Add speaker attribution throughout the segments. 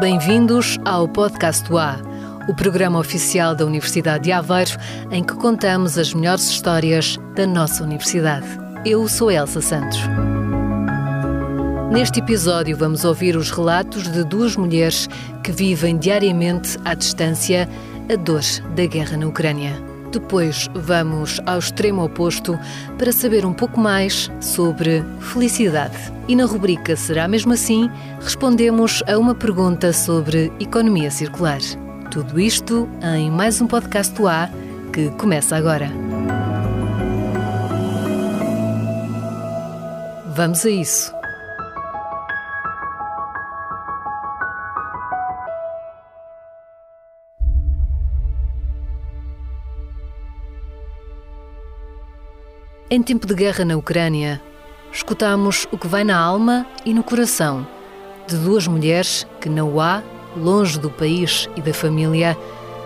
Speaker 1: Bem-vindos ao Podcast do A, o programa oficial da Universidade de Aveiro, em que contamos as melhores histórias da nossa universidade. Eu sou Elsa Santos. Neste episódio, vamos ouvir os relatos de duas mulheres que vivem diariamente à distância a dor da guerra na Ucrânia. Depois, vamos ao extremo oposto para saber um pouco mais sobre felicidade. E na rubrica Será Mesmo Assim? respondemos a uma pergunta sobre economia circular. Tudo isto em mais um podcast do A que começa agora. Vamos a isso. Em tempo de guerra na Ucrânia, escutamos o que vai na alma e no coração de duas mulheres que não há, longe do país e da família,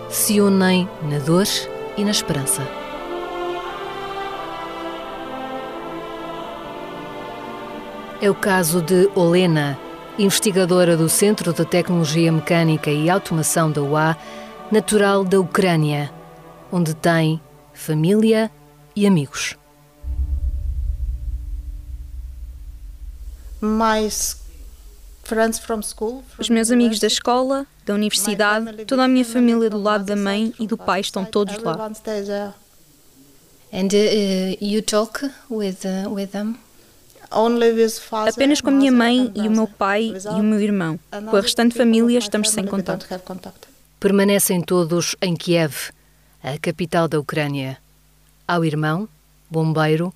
Speaker 1: se unem na dor e na esperança. É o caso de Olena, investigadora do Centro de Tecnologia Mecânica e Automação da UA, natural da Ucrânia, onde tem família e amigos.
Speaker 2: Os meus amigos da escola, da universidade, toda a minha família do lado da mãe e do pai estão todos lá.
Speaker 3: And uh, you talk with uh, with them?
Speaker 2: Apenas com a minha mãe e o meu pai e o meu irmão. Com a restante família estamos sem contato.
Speaker 1: Permanecem todos em Kiev, a capital da Ucrânia. Ao irmão, bombeiro,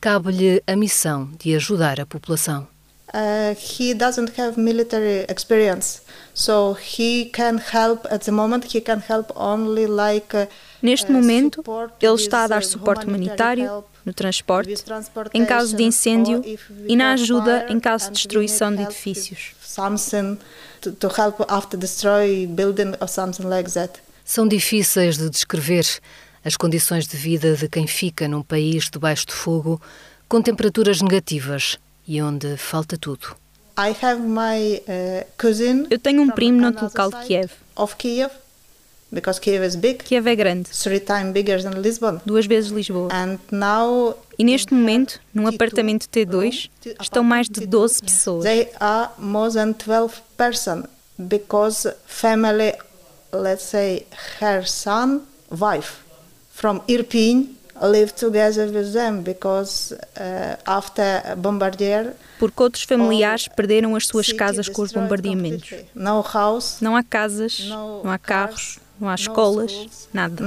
Speaker 1: cabe-lhe a missão de ajudar a população.
Speaker 4: Uh, he doesn't have military experience, so he can help at the moment. He can help only like. Uh,
Speaker 2: Neste momento, ele está a dar suporte humanitário no transporte, em caso de incêndio e na ajuda em caso de destruição de edifícios.
Speaker 1: São difíceis de descrever as condições de vida de quem fica num país debaixo de fogo, com temperaturas negativas e onde falta tudo.
Speaker 2: Uh, Eu tenho um primo no outro local de Kiev.
Speaker 4: Because Kiev is big,
Speaker 2: Kiev é grande.
Speaker 4: Three times bigger than Lisbon.
Speaker 2: Duas vezes Lisboa.
Speaker 4: And now
Speaker 2: e neste momento, num apartamento T2, estão mais de 12 pessoas.
Speaker 4: They are more than 12 person because family, let's say her son, wife from Irpin live together with them because uh, after bombardier
Speaker 2: porque outros familiares perderam as suas casas com os bombardeamentos. Não há casas, não há carros, não há escolas, nada.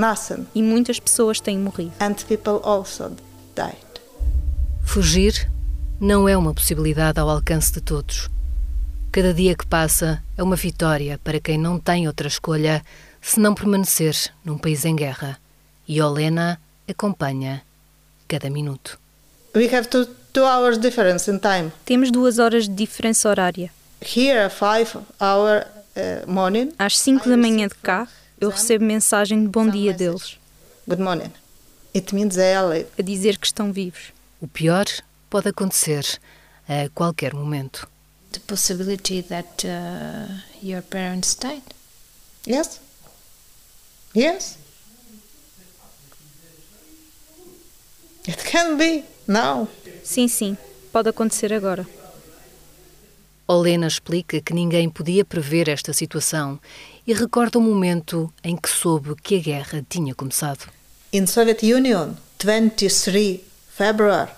Speaker 2: E muitas pessoas têm morrido.
Speaker 1: Fugir não é uma possibilidade ao alcance de todos. Cada dia que passa é uma vitória para quem não tem outra escolha senão permanecer num país em guerra. E Olena acompanha cada minuto.
Speaker 4: We have two, two hours difference in time.
Speaker 2: Temos duas horas de diferença horária.
Speaker 4: Here, five hour uh, morning.
Speaker 2: Às 5 da manhã de cá, eu recebo mensagem de bom dia deles.
Speaker 4: Good morning. It means they are alive.
Speaker 2: A dizer que estão vivos.
Speaker 1: O pior pode acontecer a qualquer momento.
Speaker 3: The possibility that uh, your parents died.
Speaker 4: Yes. Yes. It can be now.
Speaker 2: Sim, sim, pode acontecer agora.
Speaker 1: Olena explica que ninguém podia prever esta situação e recorda o momento em que soube que a guerra tinha começado.
Speaker 4: In Soviet Union, 23 February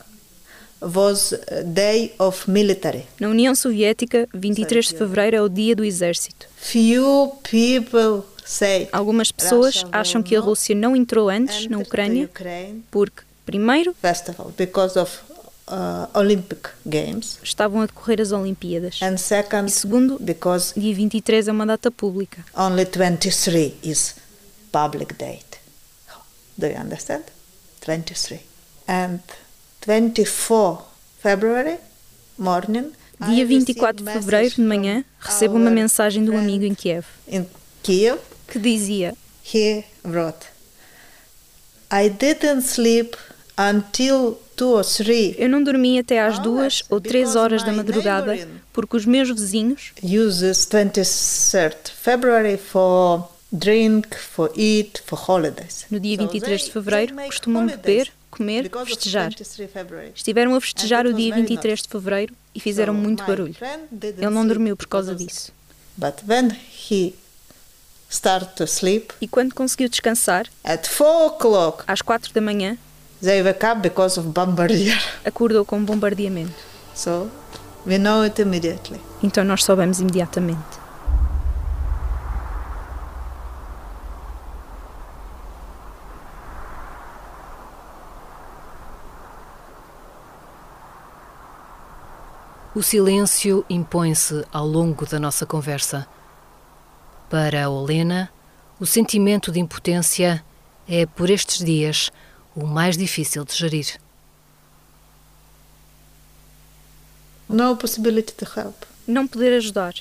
Speaker 4: was day of military.
Speaker 2: Na União Soviética, 23 de fevereiro é o dia do exército.
Speaker 4: Few people say
Speaker 2: Algumas pessoas acham que a Rússia não entrou antes na Ucrânia porque Primeiro,
Speaker 4: festival because of uh, Olympic Games.
Speaker 2: Estavam a decorrer as Olimpíadas.
Speaker 4: And second,
Speaker 2: e segundo,
Speaker 4: because
Speaker 2: dia 23 é uma data pública.
Speaker 4: Only 23 is public date. Do you understand? 23. And 24 February morning.
Speaker 2: Dia 24 de fevereiro de manhã, recebo uma mensagem de um amigo em Kiev.
Speaker 4: In Kiev,
Speaker 2: que dizia:
Speaker 4: He wrote, I didn't sleep until
Speaker 2: Eu não dormi até às duas ou três horas da madrugada porque os meus vizinhos
Speaker 4: uses 23 February for drink, for eat, for holidays.
Speaker 2: No dia 23 de fevereiro costumam beber, comer, festejar. Estiveram a festejar o dia 23 de fevereiro e fizeram muito barulho. Ele não dormiu por causa disso.
Speaker 4: But when he started to sleep,
Speaker 2: e quando conseguiu descansar,
Speaker 4: at four o'clock,
Speaker 2: às quatro da manhã,
Speaker 4: they wake up because of bombardier.
Speaker 2: acordou com um bombardeamento.
Speaker 4: So, we know it immediately.
Speaker 2: Então nós soubemos imediatamente.
Speaker 1: O silêncio impõe-se ao longo da nossa conversa. Para a Olena, o sentimento de impotência é, por estes dias, o mais difícil de gerir.
Speaker 4: No possibility to help.
Speaker 2: Não poder ajudar.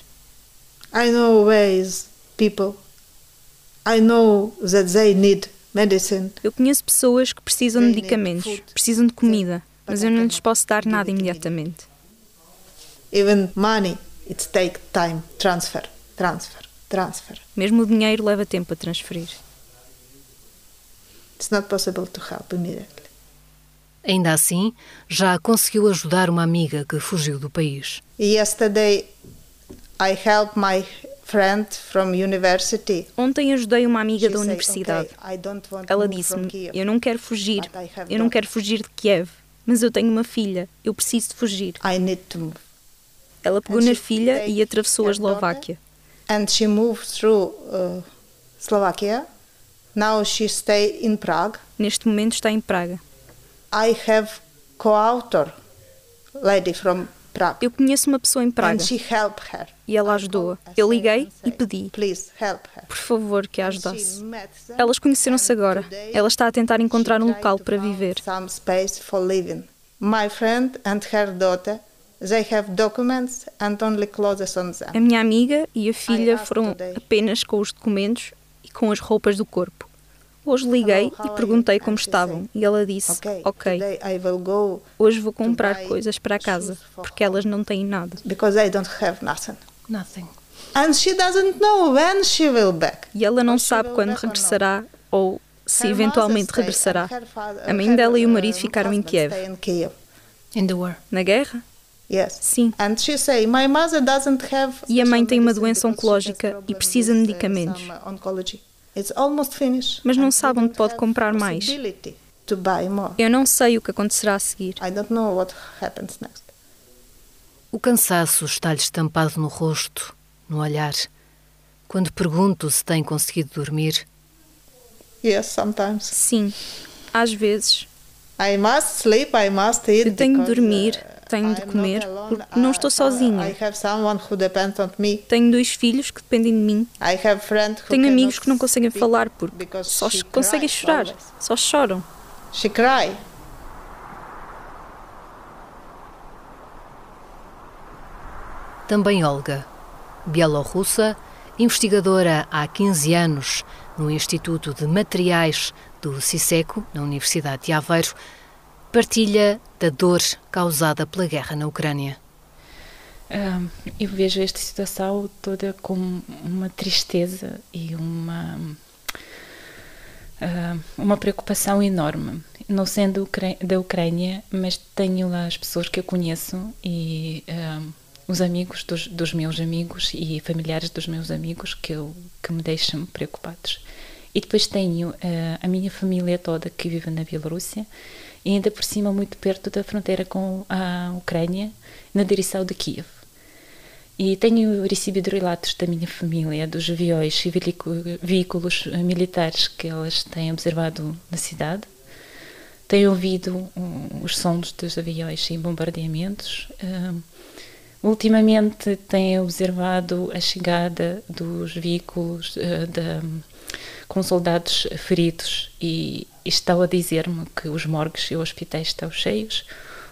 Speaker 4: I know ways, people. I know that they need medicine.
Speaker 2: Eu conheço pessoas que precisam de medicamentos, precisam de comida, mas eu não lhes posso dar nada imediatamente.
Speaker 4: Even money, it take time. Transfer, transfer, transfer.
Speaker 2: Mesmo o dinheiro leva tempo a transferir.
Speaker 4: It's not possible to help immediately.
Speaker 1: Ainda assim, já conseguiu ajudar uma amiga que fugiu do país.
Speaker 4: Yesterday, I helped my friend from university.
Speaker 2: Ontem ajudei uma amiga da universidade. Ela disse-me: Eu não quero fugir, eu não quero fugir de Kiev, mas eu tenho uma filha, eu preciso de fugir.
Speaker 4: I need to move.
Speaker 2: Ela pegou na filha e atravessou a Eslováquia.
Speaker 4: And she moved through uh, Slovakia. Now she stay in Prague.
Speaker 2: Neste momento está em Praga.
Speaker 4: I have co-author lady from Prague.
Speaker 2: Eu conheço uma pessoa em Praga.
Speaker 4: And she help her.
Speaker 2: E ela ajudou-a. Eu liguei e pedi.
Speaker 4: Please help her.
Speaker 2: Por favor, que a ajudasse. Elas conheceram-se agora. Ela está a tentar encontrar um local para viver.
Speaker 4: Some space for living. My friend and her daughter They have documents and only clothes on them.
Speaker 2: A minha amiga e a filha foram apenas com os documentos com as roupas do corpo. Hoje liguei e perguntei como estavam e ela disse: Ok, hoje vou comprar coisas para casa porque elas não têm nada.
Speaker 4: Because they don't have nothing.
Speaker 1: Nothing.
Speaker 4: And she doesn't know when she will back.
Speaker 2: E ela não sabe quando regressará ou se eventualmente regressará. A mãe dela e o marido ficaram em Kiev. Na guerra?
Speaker 4: Yes.
Speaker 2: Sim.
Speaker 4: And she say, My mother doesn't have
Speaker 2: e a mãe tem uma doença oncológica e precisa de medicamentos.
Speaker 4: It's almost finished.
Speaker 2: Mas não sabe onde pode comprar mais.
Speaker 4: To buy more.
Speaker 2: Eu não sei o que acontecerá a seguir.
Speaker 4: I don't know what happens next.
Speaker 1: O cansaço está-lhe estampado no rosto, no olhar. Quando pergunto se tem conseguido dormir.
Speaker 4: Yes, sometimes.
Speaker 2: Sim, às vezes.
Speaker 4: I must sleep, I must eat.
Speaker 2: Eu tenho de dormir, tenho de comer, porque não estou sozinha. Tenho dois filhos que dependem de mim. Tenho amigos que não conseguem falar porque só conseguem chorar, só choram.
Speaker 4: She cry.
Speaker 1: Também Olga, bielorrussa, investigadora há 15 anos no Instituto de Materiais do CISECO, na Universidade de Aveiro, partilha da dor causada pela guerra na Ucrânia.
Speaker 5: eu vejo esta situação toda com uma tristeza e uma uma preocupação enorme. Não sendo da Ucrânia, mas tenho lá as pessoas que eu conheço e os amigos dos, dos, meus amigos e familiares dos meus amigos que, eu, que me deixam preocupados. E depois tenho uh, a minha família toda que vive na Bielorrússia e ainda por cima muito perto da fronteira com a Ucrânia, na direção de Kiev. E tenho recebido relatos da minha família, dos aviões e veículos militares que elas têm observado na cidade. Tenho ouvido os sons dos aviões e bombardeamentos. Ultimamente tenho observado a chegada dos veículos uh, da com soldados feridos e estão a dizer-me que os morgues e os hospitais estão cheios.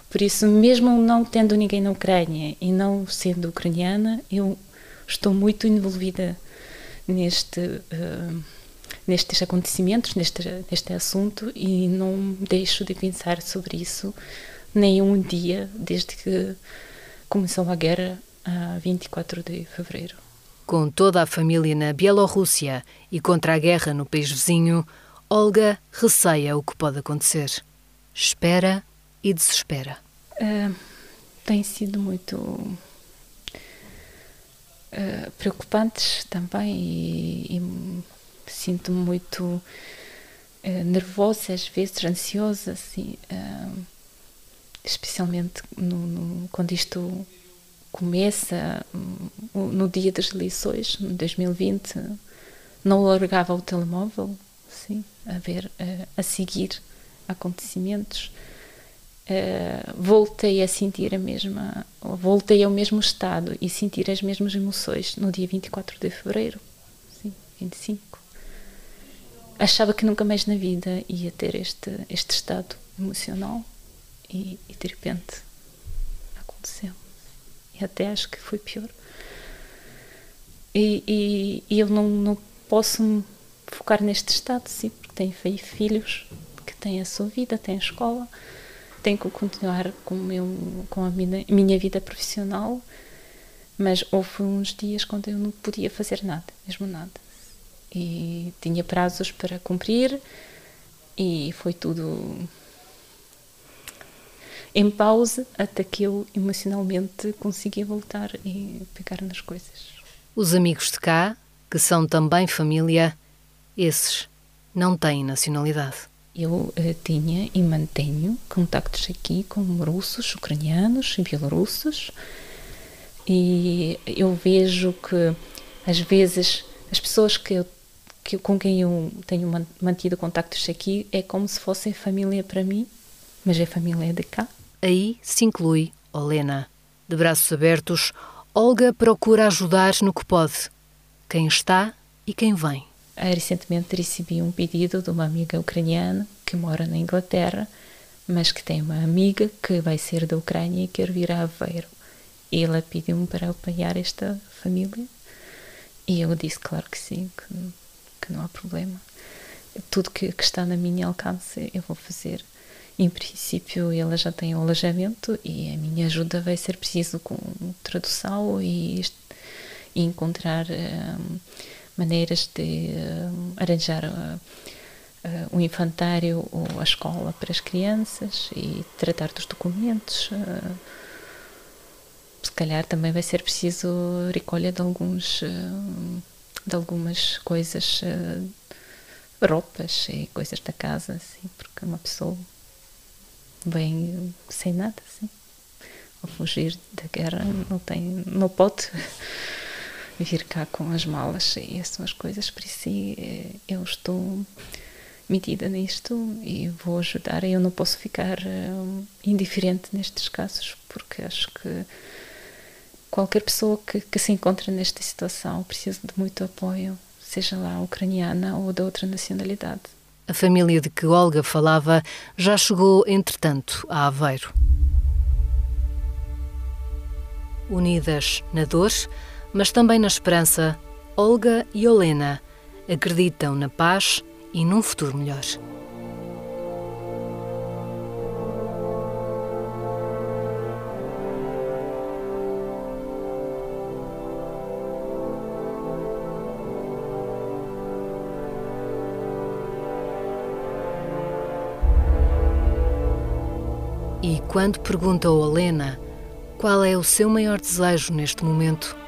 Speaker 5: Por isso, mesmo não tendo ninguém na Ucrânia e não sendo ucraniana, eu estou muito envolvida neste uh, nestes acontecimentos, neste, neste assunto, e não deixo de pensar sobre isso nem um dia desde que começou a guerra, a 24 de fevereiro.
Speaker 1: Com toda a família na Bielorrússia e contra a guerra no país vizinho, Olga receia o que pode acontecer. Espera e desespera.
Speaker 5: Uh, tem sido muito uh, preocupantes também e, e sinto-me muito uh, nervosa, às vezes ansiosa, assim, uh, especialmente no, no, quando isto começa, no dia das eleições, em 2020, não largava o telemóvel, assim, a ver, uh, a seguir acontecimentos. voltei a sentir a mesma, voltei ao mesmo estado e sentir as mesmas emoções no dia 24 de fevereiro, sim, 25 achava que nunca mais na vida ia ter este, este estado emocional e, e de repente aconteceu. E até acho que foi pior. E, e, e eu não, não posso focar neste estado, sim, porque tenho filhos que têm a sua vida, têm a escola, tenho que continuar com, meu, com a minha, minha vida profissional, mas houve uns dias quando eu não podia fazer nada, mesmo nada e tinha prazos para cumprir e foi tudo em pausa até que eu emocionalmente conseguia voltar e pegar nas coisas.
Speaker 1: Os amigos de cá, que são também família, esses não têm nacionalidade.
Speaker 5: Eu uh, tinha e mantenho contactos aqui com russos, ucranianos e bielorrussos e eu vejo que às vezes as pessoas que eu que, com quem eu tenho mantido contactos aqui é como se fossem família para mim, mas é família de cá.
Speaker 1: Aí se inclui Olena. De braços abertos, Olga procura ajudar no que pode, quem está e quem vem.
Speaker 5: Ah, recentemente recebi um pedido de uma amiga ucraniana que mora na Inglaterra, mas que tem uma amiga que vai ser da Ucrânia e quer vir a Aveiro. E ela pediu-me para apoiar esta família. E eu disse, claro que sim, que que não há problema. Tudo que, que está na minha alcance eu vou fazer. Em princípio, ela já tem o alojamento e a minha ajuda vai ser preciso com tradução e, e encontrar um, maneiras de um, arranjar uh, uh, um infantário ou a escola para as crianças e tratar dos documentos. Uh, se calhar também vai ser preciso recolha de alguns de algumas coisas, uh, roupas e coisas da casa, assim, porque uma pessoa vem sem nada, assim, ao fugir da guerra não tem, não pode vir cá com as malas e essas coisas, por isso eh, eu estou metida nisto e vou ajudar. Eu não posso ficar uh, indiferente nestes casos, porque acho que qualquer pessoa que, que se encontra nesta situação precisa de muito apoio, seja lá ucraniana ou de outra nacionalidade.
Speaker 1: A família de que Olga falava já chegou, entretanto, a Aveiro. Unidas na dor, mas também na esperança, Olga e Olena acreditam na paz e num futuro melhor. E quando pergunta a Olena qual é o seu maior desejo neste momento,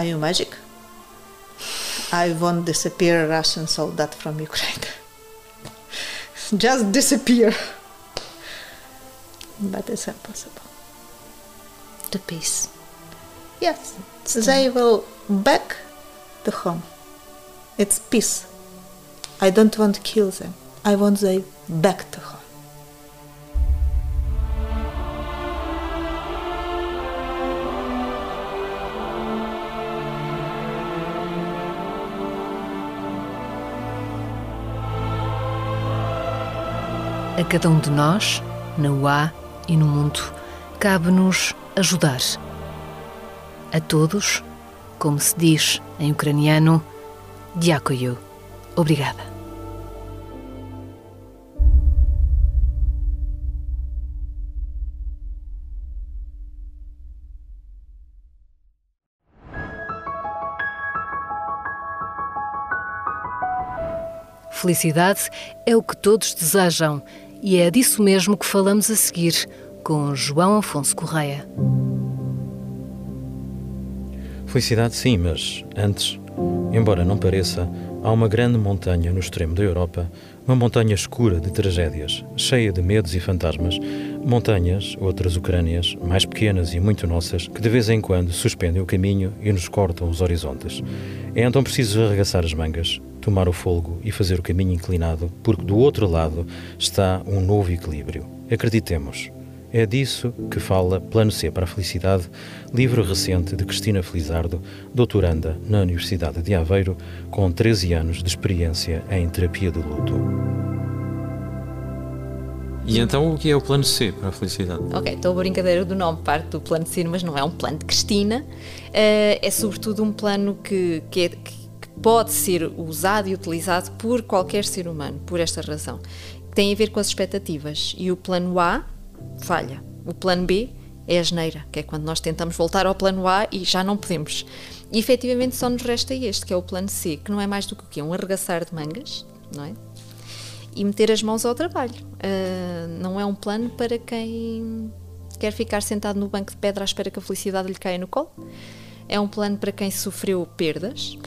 Speaker 4: Are you magic? I won't disappear Russian soldat from Ukraine. Just disappear. But it's impossible.
Speaker 3: The peace.
Speaker 4: Yes, they will back to home. It's peace. I don't want to kill them. I want them back to her.
Speaker 1: A cada um de nós, na UA e no mundo, cabe-nos ajudar. A todos, como se diz em ucraniano, Diakoyo. Obrigada. Felicidade é o que todos desejam e é disso mesmo que falamos a seguir com João Afonso Correia.
Speaker 6: Felicidade, sim, mas antes, embora não pareça, há uma grande montanha no extremo da Europa, uma montanha escura de tragédias, cheia de medos e fantasmas, montanhas, outras Ucrânias, mais pequenas e muito nossas, que de vez em quando suspendem o caminho e nos cortam os horizontes. É então preciso arregaçar as mangas, tomar o folgo e fazer o caminho inclinado, porque do outro lado está um novo equilíbrio. Acreditemos, é disso que fala Plano C para a Felicidade, livro recente de Cristina Felizardo, doutoranda na Universidade de Aveiro, com 13 anos de experiência em terapia do luto.
Speaker 7: E então o que é o plano C para a felicidade?
Speaker 8: Ok, então a brincadeira do nome parte do plano C, mas não é um plano de Cristina. Uh, é sobretudo um plano que, que, é, que, pode ser usado e utilizado por qualquer ser humano, por esta razão. Tem a ver com as expectativas. E o plano A falha. O plano B é a geneira, que é quando nós tentamos voltar ao plano A e já não podemos. E efetivamente só nos resta este, que é o plano C, que não é mais do que o quê? Um arregaçar de mangas, não é? E meter as mãos ao trabalho. Uh, não é um plano para quem quer ficar sentado no banco de pedra à espera que a felicidade lhe caia no colo. É um plano para quem sofreu perdas,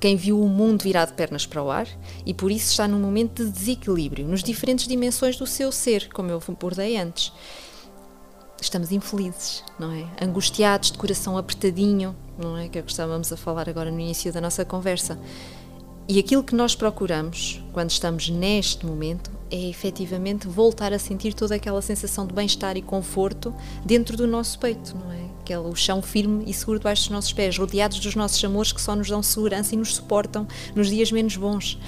Speaker 8: quem viu o mundo virar de pernas para o ar e por isso está num momento de desequilíbrio nos diferentes dimensões do seu ser, como eu abordei antes. Estamos infelizes, não é? Angustiados, de coração apertadinho, não é? Que é o que estávamos a falar agora no início da nossa conversa. E aquilo que nós procuramos quando estamos neste momento é efetivamente voltar a sentir toda aquela sensação de bem-estar e conforto dentro do nosso peito, não é? Aquele o chão firme e seguro debaixo dos nossos pés, rodeados dos nossos amores que só nos dão segurança e nos suportam nos dias menos bons.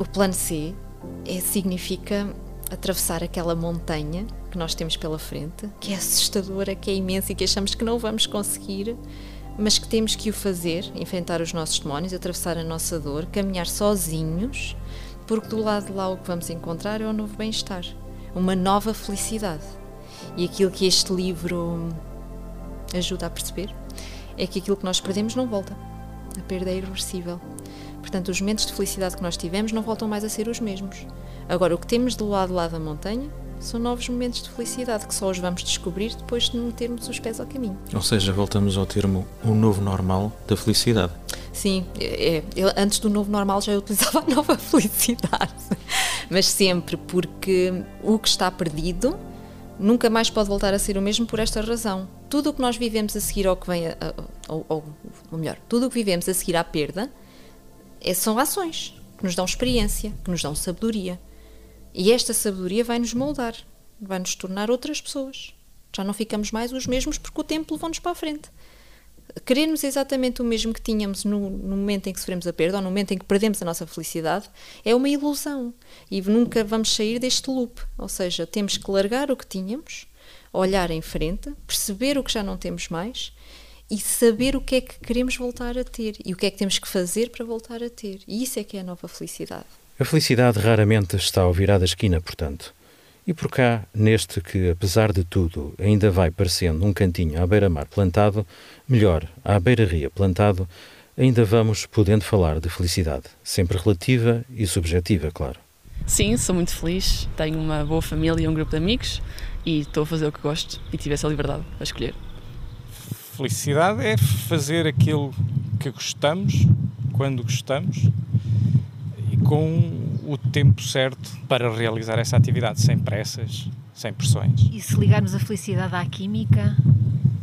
Speaker 8: O plano C é, significa atravessar aquela montanha que nós temos pela frente, que é assustadora, que é imensa e que achamos que não vamos conseguir, mas que temos que o fazer, enfrentar os nossos demónios, atravessar a nossa dor, caminhar sozinhos porque do lado de lá o que vamos encontrar é um novo bem-estar, uma nova felicidade. E aquilo que este livro ajuda a perceber é que aquilo que nós perdemos não volta. A perda é irreversível. Portanto, os momentos de felicidade que nós tivemos não voltam mais a ser os mesmos. Agora, o que temos do lado lá da montanha são novos momentos de felicidade que só os vamos descobrir depois de metermos os pés ao caminho.
Speaker 7: Ou seja, voltamos ao termo o novo normal da felicidade.
Speaker 8: Sim, é, eu, antes do novo normal já utilizava a nova felicidade, mas sempre porque o que está perdido nunca mais pode voltar a ser o mesmo por esta razão. Tudo o que nós vivemos a seguir ao que vem, a, a, ou, ou, ou melhor, tudo o que vivemos a seguir à perda é, são ações que nos dão experiência, que nos dão sabedoria. E esta sabedoria vai nos moldar, vai nos tornar outras pessoas. Já não ficamos mais os mesmos porque o tempo levou-nos para a frente. Queremos exatamente o mesmo que tínhamos no, no, momento em que sofremos a perda ou no momento em que perdemos a nossa felicidade é uma ilusão e nunca vamos sair deste loop. Ou seja, temos que largar o que tínhamos, olhar em frente, perceber o que já não temos mais e saber o que é que queremos voltar a ter e o que é que temos que fazer para voltar a ter. E isso é que é a nova felicidade.
Speaker 6: A felicidade raramente está ao virar da esquina, portanto. E por cá, neste que, apesar de tudo, ainda vai parecendo um cantinho à beira-mar plantado, melhor, à beira-ria plantado, ainda vamos podendo falar de felicidade, sempre relativa e subjetiva, claro.
Speaker 9: Sim, sou muito feliz, tenho uma boa família e um grupo de amigos e estou a fazer o que gosto e tive essa liberdade a escolher.
Speaker 10: Felicidade é fazer aquilo que gostamos, quando gostamos com o tempo certo para realizar essa atividade, sem pressas, sem pressões.
Speaker 3: E se ligarmos a felicidade à química?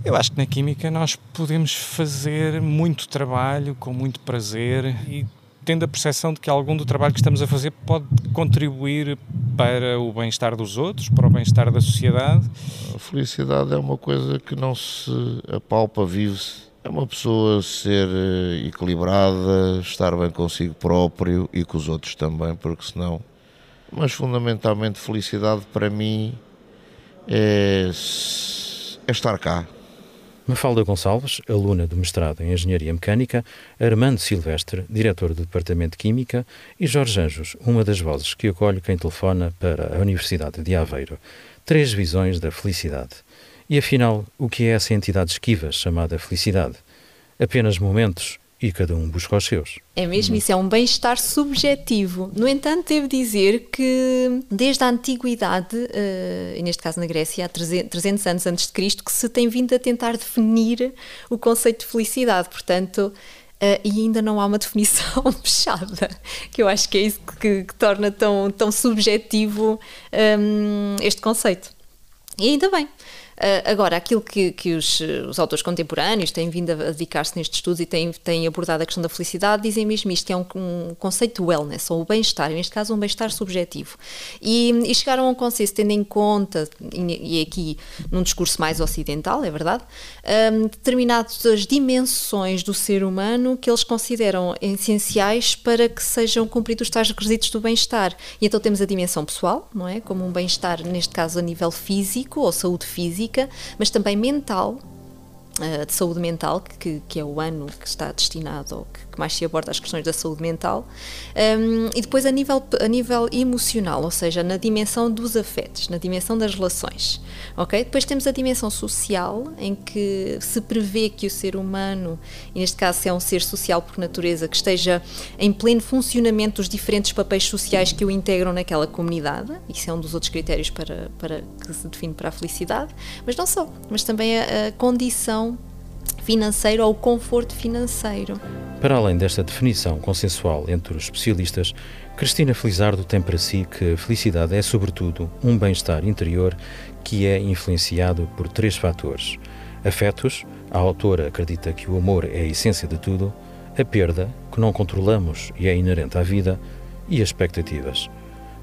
Speaker 10: Eu acho que na química nós podemos fazer muito trabalho com muito prazer e tendo a percepção de que algum do trabalho que estamos a fazer pode contribuir para o bem-estar dos outros, para o bem-estar da sociedade.
Speaker 11: A felicidade é uma coisa que não se apalpa, vive-se é uma pessoa ser eh, equilibrada, estar bem consigo próprio e com os outros também, porque senão. Mas fundamentalmente, felicidade para mim é, é estar cá.
Speaker 6: Mafalda Gonçalves, aluna do mestrado em Engenharia Mecânica, Armando Silvestre, diretor do Departamento de Química, e Jorge Anjos, uma das vozes que acolhe quem telefona para a Universidade de Aveiro. Três visões da felicidade. E afinal, o que é essa entidade esquiva chamada felicidade? Apenas momentos e cada um busca os seus.
Speaker 8: É mesmo, isso é um bem-estar subjetivo. No entanto, devo dizer que desde a antiguidade, uh, e neste caso na Grécia, há 300 anos antes de Cristo, que se tem vindo a tentar definir o conceito de felicidade. Portanto, Uh, e ainda não há uma definição fechada, que eu acho que é isso que, que torna tão, tão subjetivo um, este conceito. E ainda bem, agora, aquilo que, que os, os, autores contemporâneos têm vindo a dedicar-se nestes estudos e têm, têm, abordado a questão da felicidade, dizem mesmo isto, que é um, um conceito de wellness, ou o bem-estar, neste caso um bem-estar subjetivo. E, e, chegaram a um conceito, tendo em conta, e, e aqui num discurso mais ocidental, é verdade, um, determinadas dimensões do ser humano que eles consideram essenciais para que sejam cumpridos os tais requisitos do bem-estar. E então temos a dimensão pessoal, não é? Como um bem-estar, neste caso a nível físico ou saúde física física, mas também mental, uh, de saúde mental, que, que é o ano que está destinado, ou que, que mais se aborda as questões da saúde mental, um, e depois a nível, a nível emocional, ou seja, na dimensão dos afetos, na dimensão das relações. ok? Depois temos a dimensão social, em que se prevê que o ser humano, e neste caso se é um ser social por natureza, que esteja em pleno funcionamento dos diferentes papéis sociais que o integram naquela comunidade, isso é um dos outros critérios para, para que se define para a felicidade, mas não só, mas também a, a condição financeira ou conforto financeiro.
Speaker 6: Para além desta definição consensual entre os especialistas, Cristina Felizardo tem para si que felicidade é, sobretudo, um bem-estar interior que é influenciado por três fatores: afetos, a autora acredita que o amor é a essência de tudo, a perda, que não controlamos e é inerente à vida, e as expectativas.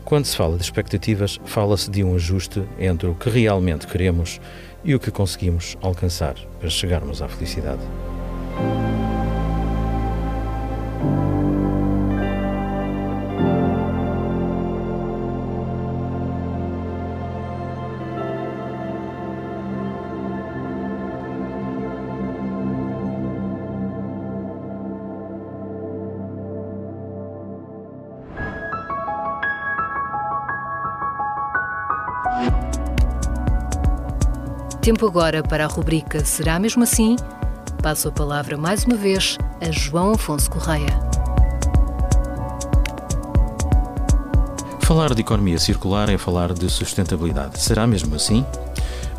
Speaker 6: Quando se fala de expectativas, fala-se de um ajuste entre o que realmente queremos e o que conseguimos alcançar para chegarmos à felicidade.
Speaker 1: Tempo agora para a rubrica Será Mesmo Assim? Passo a palavra mais uma vez a João Afonso Correia.
Speaker 6: Falar de economia circular é falar de sustentabilidade. Será mesmo assim?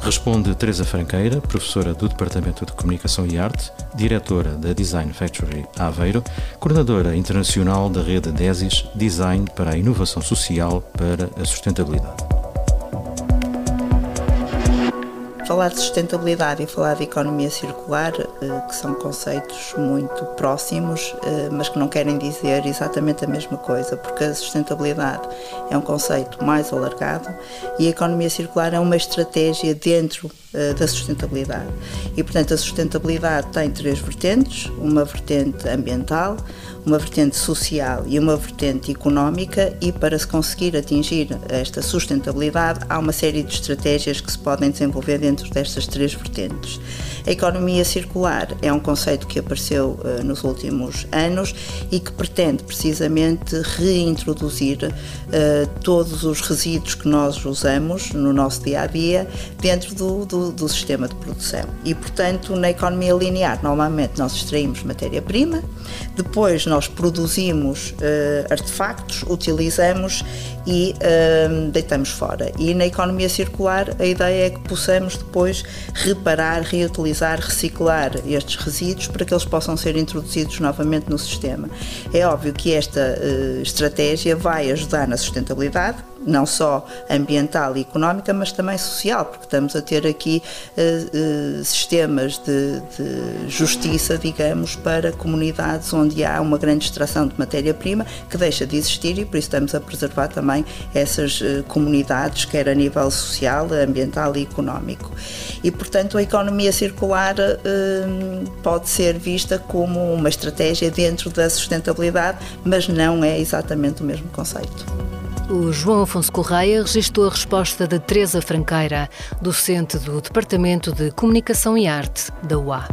Speaker 6: Responde Teresa Franqueira, professora do Departamento de Comunicação e Arte, diretora da Design Factory Aveiro, coordenadora internacional da rede DESIS Design para a Inovação Social para a Sustentabilidade.
Speaker 12: Falar de sustentabilidade e falar de economia circular, eh, que são conceitos muito próximos, eh, mas que não querem dizer exatamente a mesma coisa, porque a sustentabilidade é um conceito mais alargado e a economia circular é uma estratégia dentro da sustentabilidade. E, portanto, a sustentabilidade tem três vertentes: uma vertente ambiental, uma vertente social e uma vertente económica, e para se conseguir atingir esta sustentabilidade, há uma série de estratégias que se podem desenvolver dentro destas três vertentes. A economia circular é um conceito que apareceu uh, nos últimos anos e que pretende precisamente reintroduzir uh, todos os resíduos que nós usamos no nosso dia a dia dentro do, do, do sistema de produção. E, portanto, na economia linear, normalmente nós extraímos matéria-prima, depois nós produzimos uh, artefactos, utilizamos e uh, deitamos fora. E na economia circular a ideia é que possamos depois reparar, reutilizar, reciclar estes resíduos para que eles possam ser introduzidos novamente no sistema. É óbvio que esta uh, estratégia vai ajudar na sustentabilidade, não só ambiental e económica, mas também social, porque estamos a ter aqui uh, uh, sistemas de, de, justiça, digamos, para comunidades onde há uma grande extração de matéria-prima que deixa de existir e por isso estamos a preservar também essas uh, comunidades, quer a nível social, ambiental e económico. E, portanto, a economia circular pode ser vista como uma estratégia dentro da sustentabilidade, mas não é exatamente o mesmo conceito.
Speaker 1: O João Afonso Correia registrou a resposta de Teresa Franqueira, docente do Departamento de Comunicação e Arte da UA.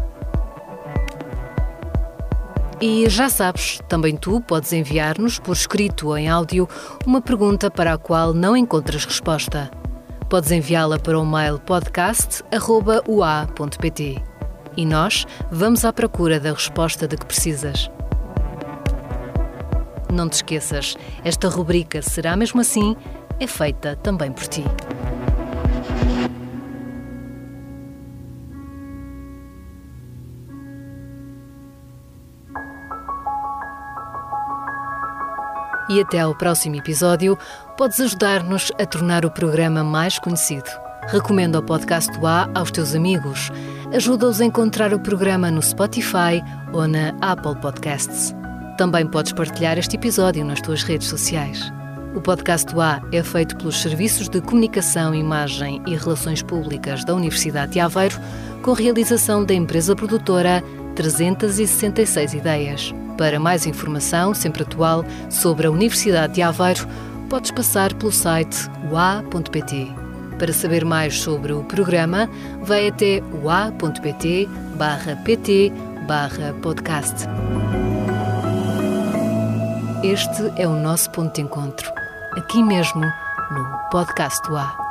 Speaker 1: E já sabes, também tu podes enviar-nos por escrito ou em áudio uma pergunta para a qual não encontras resposta. Podes enviá-la para o mail podcast.ua.pt e nós vamos à procura da resposta de que precisas. Não te esqueças, esta rubrica Será Mesmo Assim é feita também por ti. E até ao próximo episódio, podes ajudar-nos a tornar o programa mais conhecido. Recomenda o podcast do A aos teus amigos. Ajuda-os a encontrar o programa no Spotify ou na Apple Podcasts. Também podes partilhar este episódio nas tuas redes sociais. O podcast A é feito pelos Serviços de Comunicação, Imagem e Relações Públicas da Universidade de Aveiro, com realização da empresa produtora 366 Ideias. Para mais informação, sempre atual, sobre a Universidade de Aveiro, podes passar pelo site ua.pt. Para saber mais sobre o programa, vai até ua.pt Este é o nosso ponto de encontro, aqui mesmo no Podcast UA.